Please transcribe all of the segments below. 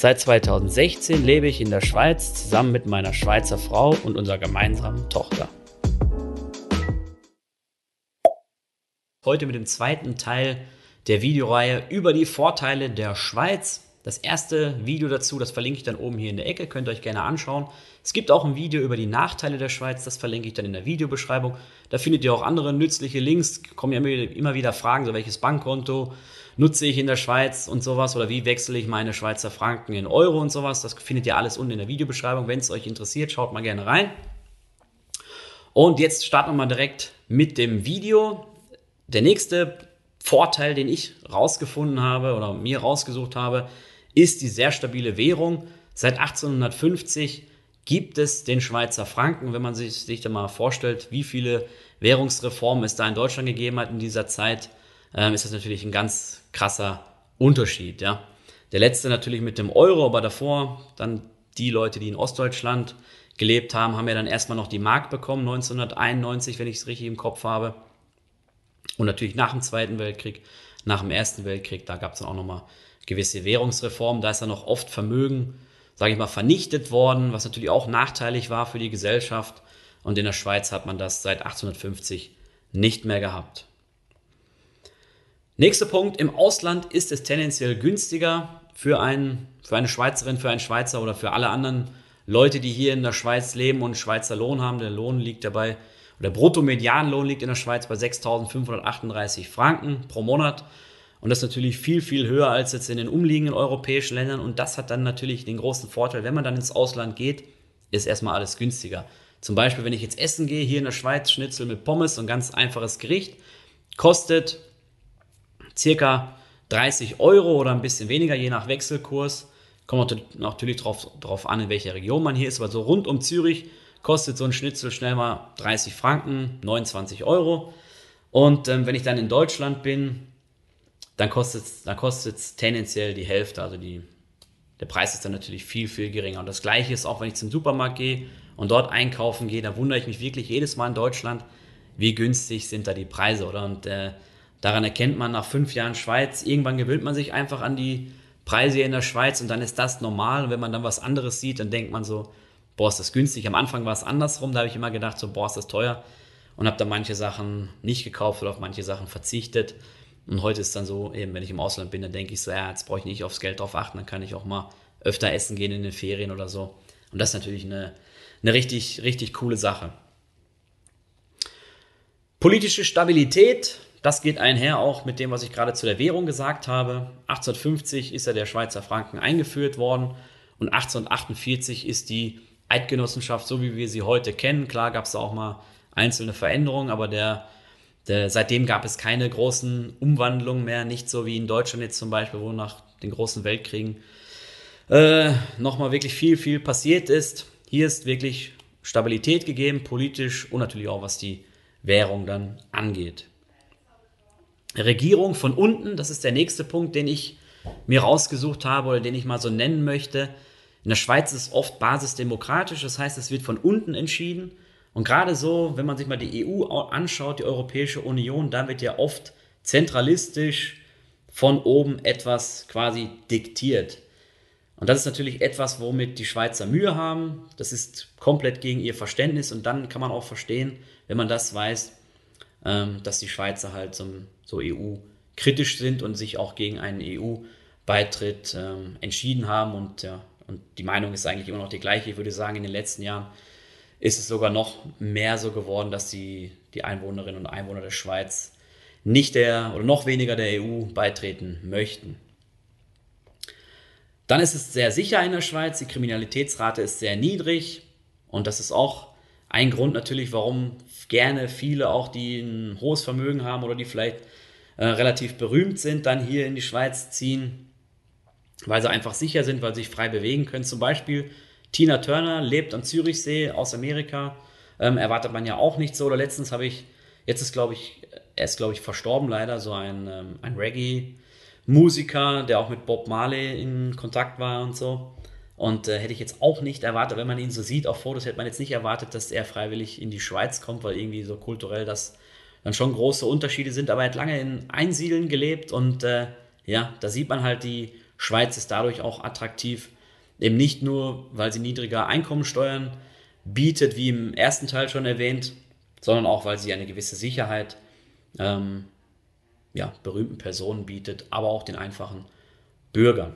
Seit 2016 lebe ich in der Schweiz zusammen mit meiner Schweizer Frau und unserer gemeinsamen Tochter. Heute mit dem zweiten Teil der Videoreihe über die Vorteile der Schweiz das erste Video dazu, das verlinke ich dann oben hier in der Ecke, könnt ihr euch gerne anschauen. Es gibt auch ein Video über die Nachteile der Schweiz, das verlinke ich dann in der Videobeschreibung. Da findet ihr auch andere nützliche Links, kommen ja immer wieder Fragen, so welches Bankkonto nutze ich in der Schweiz und sowas oder wie wechsle ich meine Schweizer Franken in Euro und sowas. Das findet ihr alles unten in der Videobeschreibung. Wenn es euch interessiert, schaut mal gerne rein. Und jetzt starten wir mal direkt mit dem Video. Der nächste Vorteil, den ich rausgefunden habe oder mir rausgesucht habe, ist die sehr stabile Währung. Seit 1850 gibt es den Schweizer Franken. Wenn man sich, sich da mal vorstellt, wie viele Währungsreformen es da in Deutschland gegeben hat in dieser Zeit, ähm, ist das natürlich ein ganz krasser Unterschied. Ja. Der letzte natürlich mit dem Euro, aber davor dann die Leute, die in Ostdeutschland gelebt haben, haben ja dann erstmal noch die Mark bekommen, 1991, wenn ich es richtig im Kopf habe. Und natürlich nach dem Zweiten Weltkrieg, nach dem Ersten Weltkrieg, da gab es dann auch nochmal gewisse Währungsreformen. Da ist dann noch oft Vermögen, sage ich mal, vernichtet worden, was natürlich auch nachteilig war für die Gesellschaft. Und in der Schweiz hat man das seit 1850 nicht mehr gehabt. Nächster Punkt, im Ausland ist es tendenziell günstiger für, einen, für eine Schweizerin, für einen Schweizer oder für alle anderen Leute, die hier in der Schweiz leben und Schweizer Lohn haben. Der Lohn liegt dabei, oder der Bruttomedianlohn liegt in der Schweiz bei 6.538 Franken pro Monat. Und das ist natürlich viel, viel höher als jetzt in den umliegenden europäischen Ländern. Und das hat dann natürlich den großen Vorteil, wenn man dann ins Ausland geht, ist erstmal alles günstiger. Zum Beispiel, wenn ich jetzt essen gehe, hier in der Schweiz, Schnitzel mit Pommes, so ein ganz einfaches Gericht, kostet circa 30 Euro oder ein bisschen weniger, je nach Wechselkurs. Kommt natürlich darauf drauf an, in welcher Region man hier ist, aber so rund um Zürich kostet so ein Schnitzel schnell mal 30 Franken, 29 Euro. Und ähm, wenn ich dann in Deutschland bin, dann kostet es dann tendenziell die Hälfte. Also die, der Preis ist dann natürlich viel, viel geringer. Und das Gleiche ist auch, wenn ich zum Supermarkt gehe und dort einkaufen gehe, da wundere ich mich wirklich jedes Mal in Deutschland, wie günstig sind da die Preise, oder? Und äh, daran erkennt man nach fünf Jahren Schweiz, irgendwann gewöhnt man sich einfach an die Preise hier in der Schweiz und dann ist das normal. Und wenn man dann was anderes sieht, dann denkt man so, boah, ist das günstig. Am Anfang war es andersrum, da habe ich immer gedacht, so, boah, ist das teuer. Und habe dann manche Sachen nicht gekauft oder auf manche Sachen verzichtet. Und heute ist dann so, eben wenn ich im Ausland bin, dann denke ich so, ja, jetzt brauche ich nicht aufs Geld drauf achten, dann kann ich auch mal öfter essen gehen in den Ferien oder so. Und das ist natürlich eine, eine richtig, richtig coole Sache. Politische Stabilität, das geht einher auch mit dem, was ich gerade zu der Währung gesagt habe. 1850 ist ja der Schweizer Franken eingeführt worden und 1848 ist die Eidgenossenschaft, so wie wir sie heute kennen. Klar gab es auch mal einzelne Veränderungen, aber der der, seitdem gab es keine großen Umwandlungen mehr, nicht so wie in Deutschland jetzt zum Beispiel, wo nach den großen Weltkriegen äh, nochmal wirklich viel, viel passiert ist. Hier ist wirklich Stabilität gegeben, politisch und natürlich auch was die Währung dann angeht. Regierung von unten, das ist der nächste Punkt, den ich mir rausgesucht habe oder den ich mal so nennen möchte. In der Schweiz ist es oft basisdemokratisch, das heißt, es wird von unten entschieden und gerade so, wenn man sich mal die EU anschaut, die Europäische Union, da wird ja oft zentralistisch von oben etwas quasi diktiert. Und das ist natürlich etwas, womit die Schweizer Mühe haben. Das ist komplett gegen ihr Verständnis. Und dann kann man auch verstehen, wenn man das weiß, ähm, dass die Schweizer halt so, so EU-kritisch sind und sich auch gegen einen EU-Beitritt ähm, entschieden haben. Und, ja, und die Meinung ist eigentlich immer noch die gleiche. Ich würde sagen, in den letzten Jahren ist es sogar noch mehr so geworden, dass die, die Einwohnerinnen und Einwohner der Schweiz nicht der oder noch weniger der EU beitreten möchten. Dann ist es sehr sicher in der Schweiz, die Kriminalitätsrate ist sehr niedrig und das ist auch ein Grund natürlich, warum gerne viele auch, die ein hohes Vermögen haben oder die vielleicht äh, relativ berühmt sind, dann hier in die Schweiz ziehen, weil sie einfach sicher sind, weil sie sich frei bewegen können. Zum Beispiel Tina Turner lebt am Zürichsee aus Amerika. Ähm, erwartet man ja auch nicht so. Oder letztens habe ich, jetzt ist glaube ich, er ist glaube ich verstorben leider, so ein, ähm, ein Reggae-Musiker, der auch mit Bob Marley in Kontakt war und so. Und äh, hätte ich jetzt auch nicht erwartet, wenn man ihn so sieht, auf Fotos hätte man jetzt nicht erwartet, dass er freiwillig in die Schweiz kommt, weil irgendwie so kulturell das dann schon große Unterschiede sind. Aber er hat lange in Einsiedeln gelebt und äh, ja, da sieht man halt, die Schweiz ist dadurch auch attraktiv. Eben nicht nur, weil sie niedriger Einkommensteuern bietet, wie im ersten Teil schon erwähnt, sondern auch, weil sie eine gewisse Sicherheit ähm, ja, berühmten Personen bietet, aber auch den einfachen Bürgern.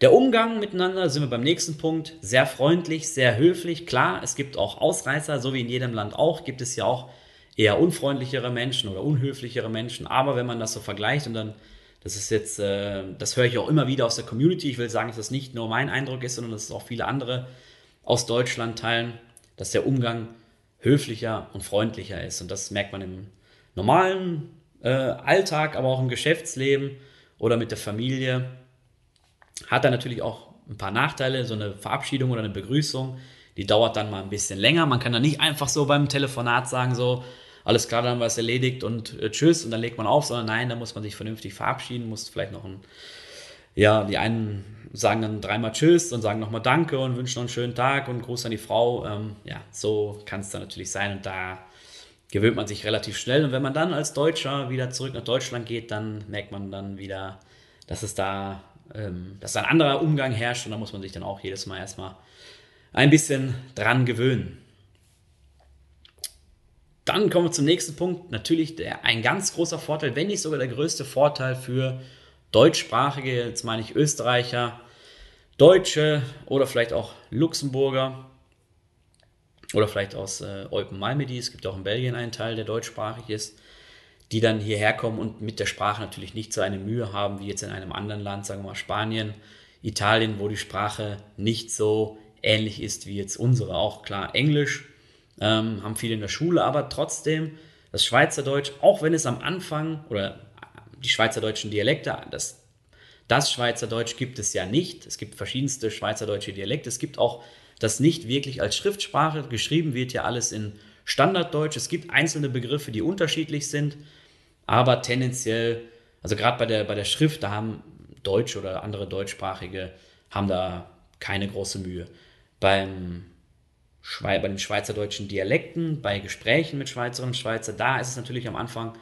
Der Umgang miteinander, sind wir beim nächsten Punkt, sehr freundlich, sehr höflich. Klar, es gibt auch Ausreißer, so wie in jedem Land auch, gibt es ja auch eher unfreundlichere Menschen oder unhöflichere Menschen. Aber wenn man das so vergleicht und dann, das ist jetzt, äh, das höre ich auch immer wieder aus der Community. Ich will sagen, dass das nicht nur mein Eindruck ist, sondern dass es auch viele andere aus Deutschland teilen, dass der Umgang höflicher und freundlicher ist. Und das merkt man im normalen äh, Alltag, aber auch im Geschäftsleben oder mit der Familie. Hat er natürlich auch ein paar Nachteile, so eine Verabschiedung oder eine Begrüßung, die dauert dann mal ein bisschen länger. Man kann da nicht einfach so beim Telefonat sagen, so, alles klar, dann wir es erledigt und äh, tschüss und dann legt man auf, sondern nein, da muss man sich vernünftig verabschieden, muss vielleicht noch ein, ja, die einen sagen dann dreimal Tschüss und sagen nochmal Danke und wünschen noch einen schönen Tag und Gruß an die Frau. Ähm, ja, so kann es dann natürlich sein und da gewöhnt man sich relativ schnell. Und wenn man dann als Deutscher wieder zurück nach Deutschland geht, dann merkt man dann wieder, dass es da ähm, dass ein anderer Umgang herrscht und da muss man sich dann auch jedes Mal erstmal ein bisschen dran gewöhnen. Dann kommen wir zum nächsten Punkt. Natürlich der, ein ganz großer Vorteil, wenn nicht sogar der größte Vorteil für deutschsprachige, jetzt meine ich Österreicher, Deutsche oder vielleicht auch Luxemburger oder vielleicht aus äh, Eupen-Malmedy. Es gibt auch in Belgien einen Teil, der deutschsprachig ist die dann hierher kommen und mit der Sprache natürlich nicht so eine Mühe haben wie jetzt in einem anderen Land, sagen wir mal Spanien, Italien, wo die Sprache nicht so ähnlich ist wie jetzt unsere. Auch klar Englisch ähm, haben viele in der Schule, aber trotzdem das Schweizerdeutsch, auch wenn es am Anfang oder die schweizerdeutschen Dialekte, das, das Schweizerdeutsch gibt es ja nicht. Es gibt verschiedenste schweizerdeutsche Dialekte. Es gibt auch das nicht wirklich als Schriftsprache. Geschrieben wird ja alles in Standarddeutsch. Es gibt einzelne Begriffe, die unterschiedlich sind aber tendenziell, also gerade bei der, bei der Schrift, da haben Deutsche oder andere Deutschsprachige haben da keine große Mühe. Beim bei den schweizerdeutschen Dialekten, bei Gesprächen mit Schweizerinnen und Schweizer, da ist es natürlich am Anfang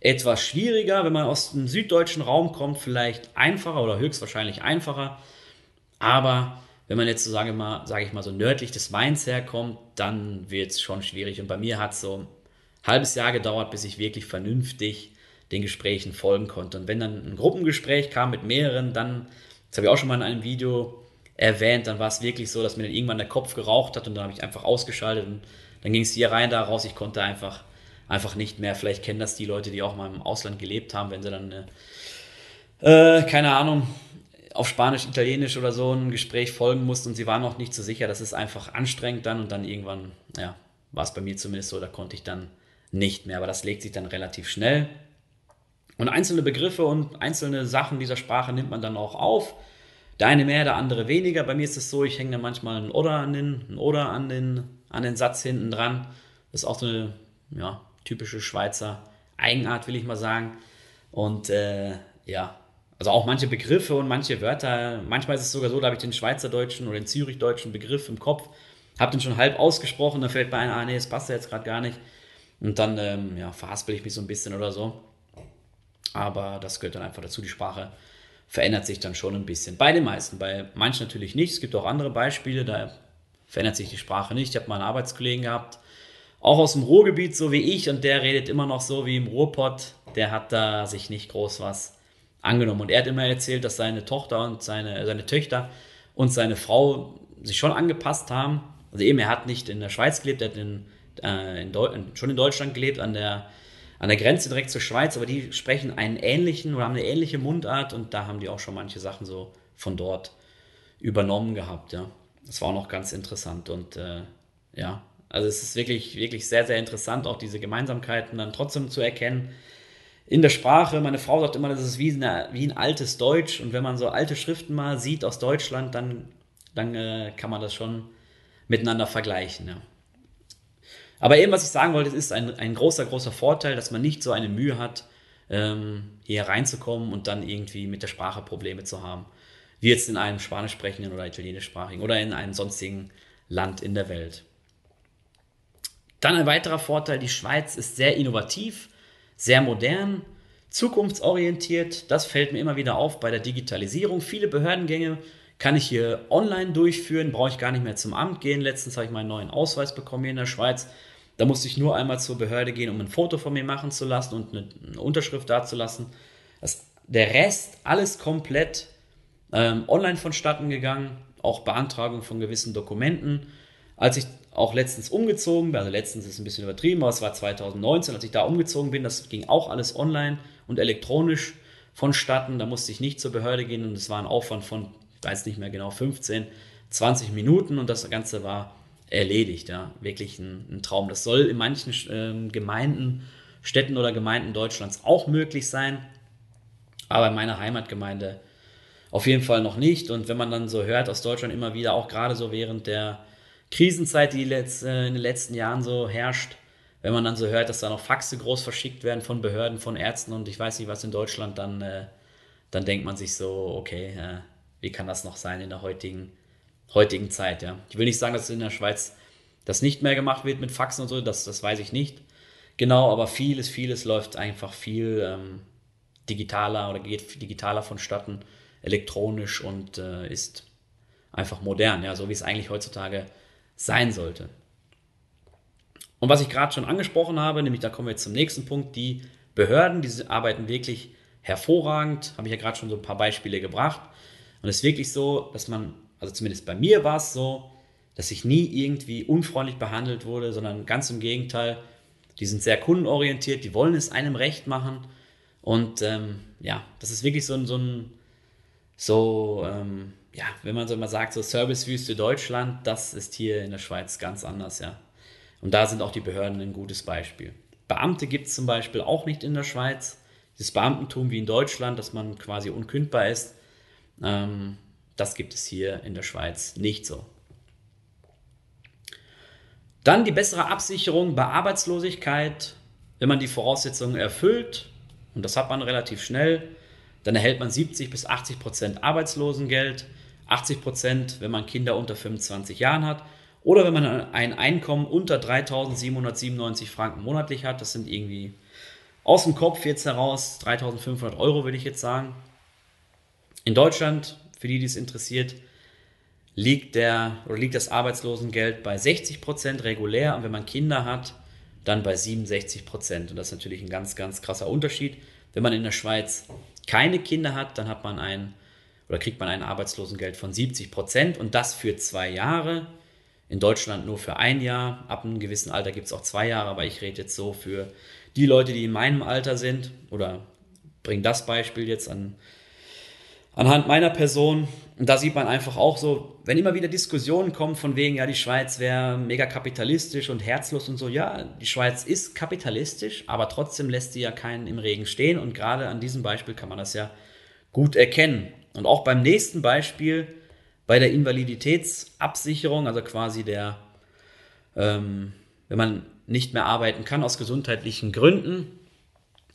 etwas schwieriger. Wenn man aus dem süddeutschen Raum kommt, vielleicht einfacher oder höchstwahrscheinlich einfacher. Aber wenn man jetzt so sage, mal, sage ich mal so nördlich des Mains herkommt, dann wird es schon schwierig. Und bei mir hat es so halbes Jahr gedauert, bis ich wirklich vernünftig den Gesprächen folgen konnte. Und wenn dann ein Gruppengespräch kam mit mehreren, dann, das habe ich auch schon mal in einem Video erwähnt, dann war es wirklich so, dass mir dann irgendwann der Kopf geraucht hat und dann habe ich einfach ausgeschaltet und dann ging es hier rein, da raus. Ich konnte einfach, einfach nicht mehr. Vielleicht kennen das die Leute, die auch mal im Ausland gelebt haben, wenn sie dann, äh, keine Ahnung, auf Spanisch, Italienisch oder so ein Gespräch folgen mussten und sie waren noch nicht so sicher. Das ist einfach anstrengend dann und dann irgendwann, ja, war es bei mir zumindest so, da konnte ich dann nicht mehr. Aber das legt sich dann relativ schnell. Und einzelne Begriffe und einzelne Sachen dieser Sprache nimmt man dann auch auf. Der eine mehr, der andere weniger. Bei mir ist es so, ich hänge dann manchmal ein Oder an den, ein Oder an den, an den Satz hinten dran. Das ist auch so eine ja, typische Schweizer Eigenart, will ich mal sagen. Und äh, ja, also auch manche Begriffe und manche Wörter. Manchmal ist es sogar so, da habe ich den schweizerdeutschen oder den zürichdeutschen Begriff im Kopf, habe den schon halb ausgesprochen, da fällt mir ein, ah nee, das passt ja jetzt gerade gar nicht. Und dann ähm, ja, verhaspel ich mich so ein bisschen oder so. Aber das gehört dann einfach dazu. Die Sprache verändert sich dann schon ein bisschen. Bei den meisten, bei manchen natürlich nicht. Es gibt auch andere Beispiele, da verändert sich die Sprache nicht. Ich habe mal einen Arbeitskollegen gehabt, auch aus dem Ruhrgebiet, so wie ich, und der redet immer noch so wie im Ruhrpott. Der hat da sich nicht groß was angenommen. Und er hat immer erzählt, dass seine Tochter und seine, seine Töchter und seine Frau sich schon angepasst haben. Also eben, er hat nicht in der Schweiz gelebt, er hat in, äh, in schon in Deutschland gelebt, an der an der Grenze direkt zur Schweiz, aber die sprechen einen ähnlichen oder haben eine ähnliche Mundart und da haben die auch schon manche Sachen so von dort übernommen gehabt, ja. Das war auch noch ganz interessant und äh, ja, also es ist wirklich, wirklich sehr, sehr interessant, auch diese Gemeinsamkeiten dann trotzdem zu erkennen. In der Sprache, meine Frau sagt immer, das ist wie, eine, wie ein altes Deutsch und wenn man so alte Schriften mal sieht aus Deutschland, dann dann äh, kann man das schon miteinander vergleichen. Ja. Aber eben, was ich sagen wollte, ist ein, ein großer, großer Vorteil, dass man nicht so eine Mühe hat, ähm, hier reinzukommen und dann irgendwie mit der Sprache Probleme zu haben. Wie jetzt in einem spanisch sprechenden oder italienischsprachigen oder in einem sonstigen Land in der Welt. Dann ein weiterer Vorteil, die Schweiz ist sehr innovativ, sehr modern, zukunftsorientiert. Das fällt mir immer wieder auf bei der Digitalisierung. Viele Behördengänge kann ich hier online durchführen, brauche ich gar nicht mehr zum Amt gehen. Letztens habe ich meinen neuen Ausweis bekommen hier in der Schweiz. Da musste ich nur einmal zur Behörde gehen, um ein Foto von mir machen zu lassen und eine, Unterschrift dazulassen. Das, der Rest, alles komplett ähm, online vonstatten gegangen, auch Beantragung von gewissen Dokumenten. Als ich auch letztens umgezogen bin, also letztens ist ein bisschen übertrieben, aber es war 2019, als ich da umgezogen bin, das ging auch alles online und elektronisch vonstatten. Da musste ich nicht zur Behörde gehen und es war ein Aufwand von, ich weiß nicht mehr genau, 15, 20 Minuten und das Ganze war erledigt. Ja. Wirklich ein, ein Traum. Das soll in manchen äh, Gemeinden, Städten oder Gemeinden Deutschlands auch möglich sein, aber in meiner Heimatgemeinde auf jeden Fall noch nicht. Und wenn man dann so hört aus Deutschland immer wieder, auch gerade so während der Krisenzeit, die letzt, äh, in den letzten Jahren so herrscht, wenn man dann so hört, dass da noch Faxe groß verschickt werden von Behörden, von Ärzten und ich weiß nicht was in Deutschland, dann, äh, dann denkt man sich so, okay, äh, wie kann das noch sein in der heutigen, heutigen Zeit, ja. Ich will nicht sagen, dass in der Schweiz das nicht mehr gemacht wird mit Faxen und so, das, das weiß ich nicht genau, aber vieles, vieles läuft einfach viel ähm, digitaler oder geht digitaler vonstatten elektronisch und äh, ist einfach modern, ja, so wie es eigentlich heutzutage sein sollte. Und was ich gerade schon angesprochen habe, nämlich da kommen wir jetzt zum nächsten Punkt, die Behörden, die arbeiten wirklich hervorragend, habe ich ja gerade schon so ein paar Beispiele gebracht. Und es ist wirklich so, dass man, also zumindest bei mir war es so, dass ich nie irgendwie unfreundlich behandelt wurde, sondern ganz im Gegenteil, die sind sehr kundenorientiert, die wollen es einem recht machen. Und ähm, ja, das ist wirklich so, so ein, so, ähm, ja, wenn man so mal sagt, so Servicewüste Deutschland, das ist hier in der Schweiz ganz anders, ja. Und da sind auch die Behörden ein gutes Beispiel. Beamte gibt es zum Beispiel auch nicht in der Schweiz. Das Beamtentum wie in Deutschland, dass man quasi unkündbar ist, ähm, das gibt es hier in der Schweiz nicht so. Dann die bessere Absicherung bei Arbeitslosigkeit, wenn man die Voraussetzungen erfüllt, und das hat man relativ schnell, dann erhält man 70 bis 80 Prozent Arbeitslosengeld, 80 Prozent, wenn man Kinder unter 25 Jahren hat oder wenn man ein Einkommen unter 3.797 Franken monatlich hat. Das sind irgendwie aus dem Kopf jetzt heraus 3.500 Euro, würde ich jetzt sagen. In Deutschland, für die, die es interessiert, liegt, der, oder liegt das Arbeitslosengeld bei 60 Prozent regulär und wenn man Kinder hat, dann bei 67 Prozent. Und das ist natürlich ein ganz, ganz krasser Unterschied. Wenn man in der Schweiz keine Kinder hat, dann hat man ein oder kriegt man ein Arbeitslosengeld von 70 Prozent und das für zwei Jahre. In Deutschland nur für ein Jahr. Ab einem gewissen Alter gibt es auch zwei Jahre, aber ich rede jetzt so für die Leute, die in meinem Alter sind oder bringe das Beispiel jetzt an, anhand meiner Person. Und da sieht man einfach auch so, wenn immer wieder Diskussionen kommen von wegen, ja, die Schweiz wäre mega kapitalistisch und herzlos und so, ja, die Schweiz ist kapitalistisch, aber trotzdem lässt sie ja keinen im Regen stehen und gerade an diesem Beispiel kann man das ja gut erkennen. Und auch beim nächsten Beispiel, bei der Invaliditätsabsicherung, also quasi der, ähm, wenn man nicht mehr arbeiten kann aus gesundheitlichen Gründen,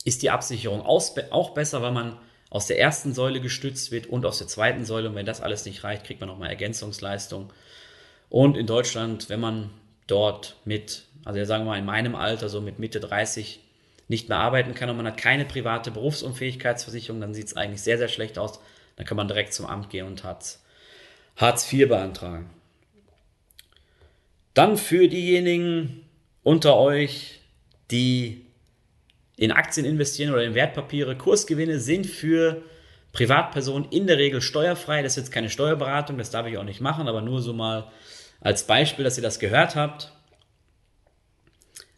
ist die Absicherung auch besser, weil man aus der ersten Säule gestützt wird und aus der zweiten Säule. Und wenn das alles nicht reicht, kriegt man nochmal Ergänzungsleistung. Und in Deutschland, wenn man dort mit, also sagen wir mal in meinem Alter, so mit Mitte 30, nicht mehr arbeiten kann und man hat keine private Berufsunfähigkeitsversicherung, dann sieht es eigentlich sehr, sehr schlecht aus. Dann kann man direkt zum Amt gehen und hat Hartz IV beantragen. Dann für diejenigen unter euch, die in Aktien investieren oder in Wertpapiere, Kursgewinne sind für Privatpersonen in der Regel steuerfrei. Das ist jetzt keine Steuerberatung, das darf ich auch nicht machen, aber nur so mal als Beispiel, dass ihr das gehört habt.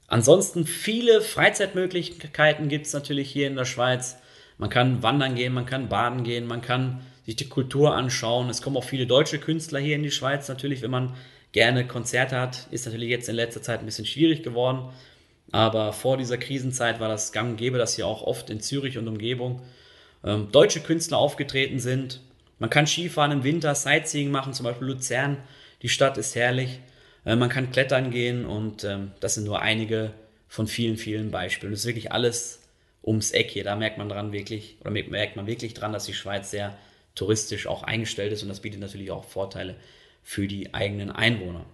Ansonsten viele Freizeitmöglichkeiten gibt es natürlich hier in der Schweiz. Man kann wandern gehen, man kann baden gehen, man kann sich die Kultur anschauen. Es kommen auch viele deutsche Künstler hier in die Schweiz. Natürlich, wenn man gerne Konzerte hat, ist natürlich jetzt in letzter Zeit ein bisschen schwierig geworden. Aber vor dieser Krisenzeit war das gang und gäbe, dass hier auch oft in Zürich und Umgebung ähm, deutsche Künstler aufgetreten sind. Man kann Skifahren im Winter, Sightseeing machen, zum Beispiel Luzern. Die Stadt ist herrlich. Äh, man kann klettern gehen und ähm, das sind nur einige von vielen, vielen Beispielen. Das ist wirklich alles ums Eck hier. Da merkt man dran wirklich, oder merkt man wirklich dran, dass die Schweiz sehr touristisch auch eingestellt ist und das bietet natürlich auch Vorteile für die eigenen Einwohner.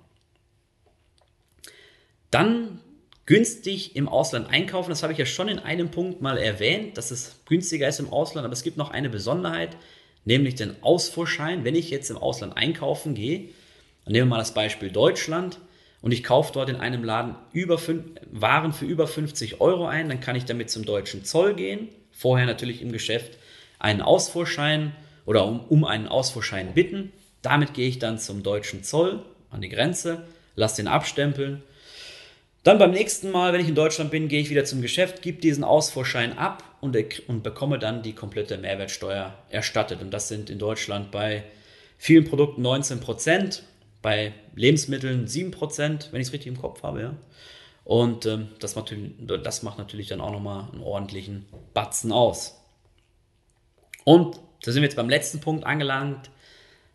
Dann günstig im Ausland einkaufen. Das habe ich ja schon in einem Punkt mal erwähnt, dass es günstiger ist im Ausland, aber es gibt noch eine Besonderheit, nämlich den Ausfuhrschein. Wenn ich jetzt im Ausland einkaufen gehe, dann nehmen wir mal das Beispiel Deutschland und ich kaufe dort in einem Laden über Waren für über 50 Euro ein, dann kann ich damit zum deutschen Zoll gehen, vorher natürlich im Geschäft einen Ausfuhrschein oder um, um einen Ausfuhrschein bitten. Damit gehe ich dann zum deutschen Zoll an die Grenze, lasse den abstempeln dann beim nächsten Mal, wenn ich in Deutschland bin, gehe ich wieder zum Geschäft, gebe diesen Ausfuhrschein ab und, und bekomme dann die komplette Mehrwertsteuer erstattet. Und das sind in Deutschland bei vielen Produkten 19 Prozent, bei Lebensmitteln 7 Prozent, wenn ich es richtig im Kopf habe. Ja. Und ähm, das, macht, das macht natürlich dann auch nochmal einen ordentlichen Batzen aus. Und da sind wir jetzt beim letzten Punkt angelangt.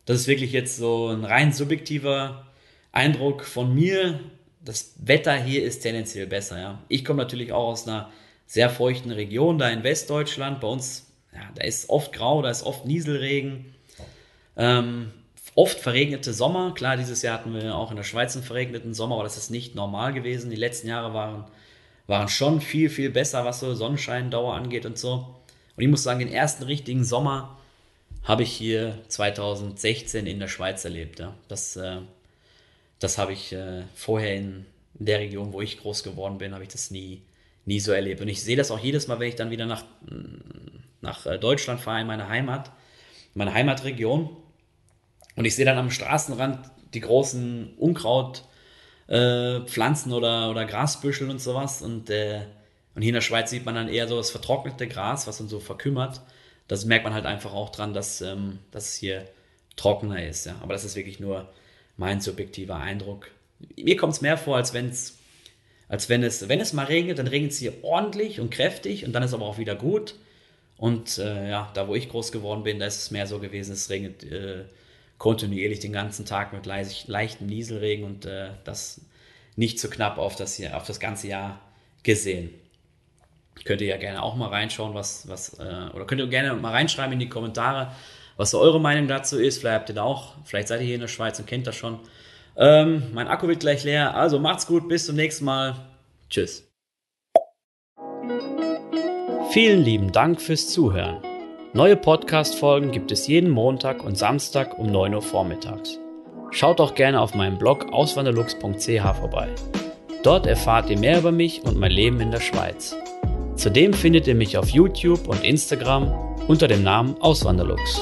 Das ist wirklich jetzt so ein rein subjektiver Eindruck von mir das Wetter hier ist tendenziell besser. Ja. Ich komme natürlich auch aus einer sehr feuchten Region, da in Westdeutschland. Bei uns, ja, da ist oft grau, da ist oft Nieselregen. Ähm, oft verregnete Sommer. Klar, dieses Jahr hatten wir auch in der Schweiz einen verregneten Sommer, aber das ist nicht normal gewesen. Die letzten Jahre waren, waren schon viel, viel besser, was so Sonnenscheindauer angeht und so. Und ich muss sagen, den ersten richtigen Sommer habe ich hier 2016 in der Schweiz erlebt. Ja. Das äh, das habe ich äh, vorher in der Region, wo ich groß geworden bin, habe ich das nie, nie so erlebt. Und ich sehe das auch jedes Mal, wenn ich dann wieder nach, nach äh, Deutschland fahre, in meine Heimat, meine Heimatregion. Und ich sehe dann am Straßenrand die großen Unkrautpflanzen äh, oder, oder Grasbüschel und sowas. Und, äh, und hier in der Schweiz sieht man dann eher so das vertrocknete Gras, was dann so verkümmert. Das merkt man halt einfach auch dran, dass, ähm, dass es hier trockener ist. Ja. Aber das ist wirklich nur mein subjektiver Eindruck. Mir kommt es mehr vor, als wenn es, als wenn es, wenn es mal regnet, dann regnet es hier ordentlich und kräftig und dann ist aber auch wieder gut. Und äh, ja, da wo ich groß geworden bin, da ist es mehr so gewesen, es regnet äh, kontinuierlich den ganzen Tag mit leicht, leichtem Nieselregen und äh, das nicht zu so knapp auf das, hier, auf das ganze Jahr gesehen. Könnt ihr ja gerne auch mal reinschauen, was, was, äh, oder könnt ihr gerne mal reinschreiben in die Kommentare, was so eure Meinung dazu ist. Vielleicht habt ihr da auch, vielleicht seid ihr hier in der Schweiz und kennt das schon. Ähm, mein Akku wird gleich leer. Also macht's gut, bis zum nächsten Mal. Tschüss. Vielen lieben Dank fürs Zuhören. Neue Podcast-Folgen gibt es jeden Montag und Samstag um 9 Uhr vormittags. Schaut auch gerne auf meinem Blog auswanderlux.ch vorbei. Dort erfahrt ihr mehr über mich und mein Leben in der Schweiz. Zudem findet ihr mich auf YouTube und Instagram unter dem Namen Auswanderlux.